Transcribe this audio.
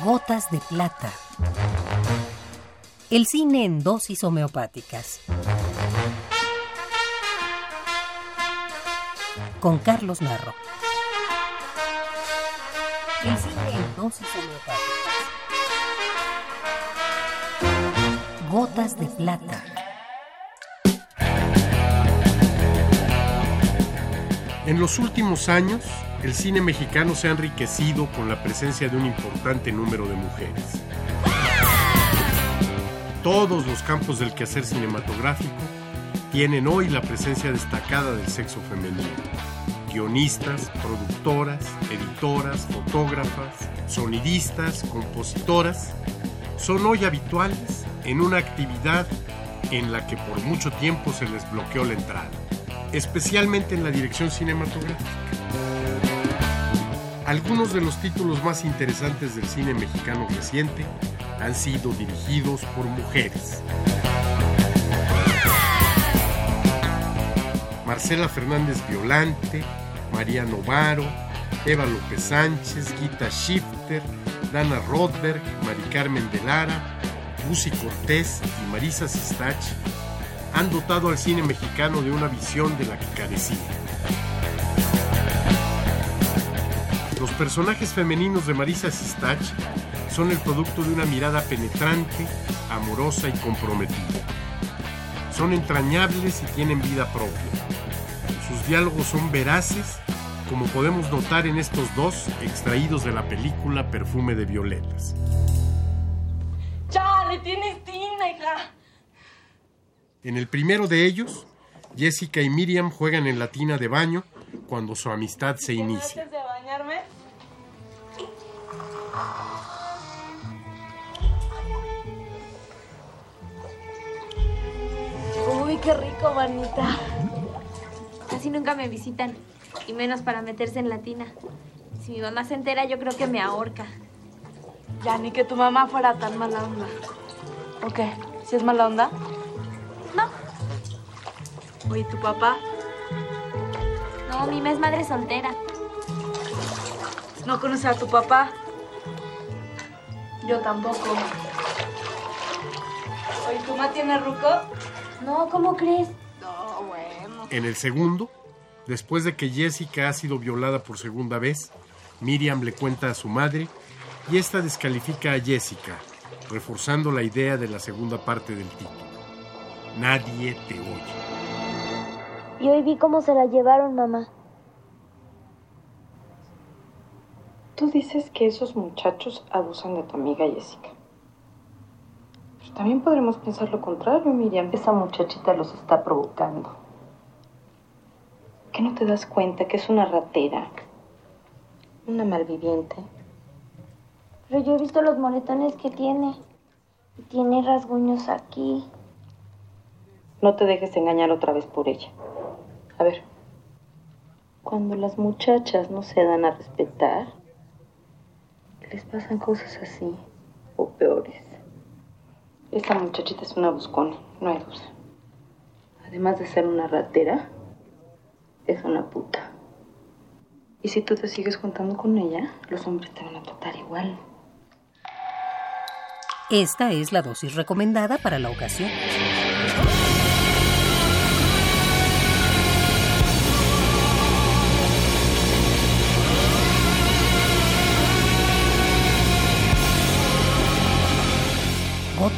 Gotas de plata. El cine en dosis homeopáticas. Con Carlos Narro. El cine en dosis homeopáticas. Gotas de plata. En los últimos años, el cine mexicano se ha enriquecido con la presencia de un importante número de mujeres. Todos los campos del quehacer cinematográfico tienen hoy la presencia destacada del sexo femenino. Guionistas, productoras, editoras, fotógrafas, sonidistas, compositoras, son hoy habituales en una actividad en la que por mucho tiempo se les bloqueó la entrada, especialmente en la dirección cinematográfica. Algunos de los títulos más interesantes del cine mexicano reciente han sido dirigidos por mujeres. Marcela Fernández Violante, María Novaro, Eva López Sánchez, Gita Shifter, Dana Rothberg, Mari Carmen de Lara, Lucy Cortés y Marisa Sistach han dotado al cine mexicano de una visión de la que carecía. Los personajes femeninos de Marisa Sistach son el producto de una mirada penetrante, amorosa y comprometida. Son entrañables y tienen vida propia. Sus diálogos son veraces, como podemos notar en estos dos extraídos de la película Perfume de Violetas. ¡Chale, tienes tina, hija! En el primero de ellos, Jessica y Miriam juegan en la tina de baño cuando su amistad se inicia. Bañarme, Uy, qué rico, manita. Casi nunca me visitan, y menos para meterse en la tina. Si mi mamá se entera, yo creo que me ahorca. ya ni que tu mamá fuera tan mala onda. ¿O qué? ¿Si es mala onda? No, Oye, ¿tu papá? no, mi mamá es madre soltera. ¿No conoces a tu papá? Yo tampoco. Oye, ¿tu mamá tiene ruco? No, ¿cómo crees? No, bueno. En el segundo, después de que Jessica ha sido violada por segunda vez, Miriam le cuenta a su madre y esta descalifica a Jessica, reforzando la idea de la segunda parte del título. Nadie te oye. Y hoy vi cómo se la llevaron, mamá. Tú dices que esos muchachos abusan de tu amiga Jessica. Pero también podremos pensar lo contrario, Miriam. Esa muchachita los está provocando. ¿Qué no te das cuenta que es una ratera? Una malviviente. Pero yo he visto los moretones que tiene. Y tiene rasguños aquí. No te dejes engañar otra vez por ella. A ver, cuando las muchachas no se dan a respetar, les pasan cosas así, o peores. Esta muchachita es una buscona, no hay duda. Además de ser una ratera, es una puta. Y si tú te sigues juntando con ella, los hombres te van a tratar igual. Esta es la dosis recomendada para la ocasión.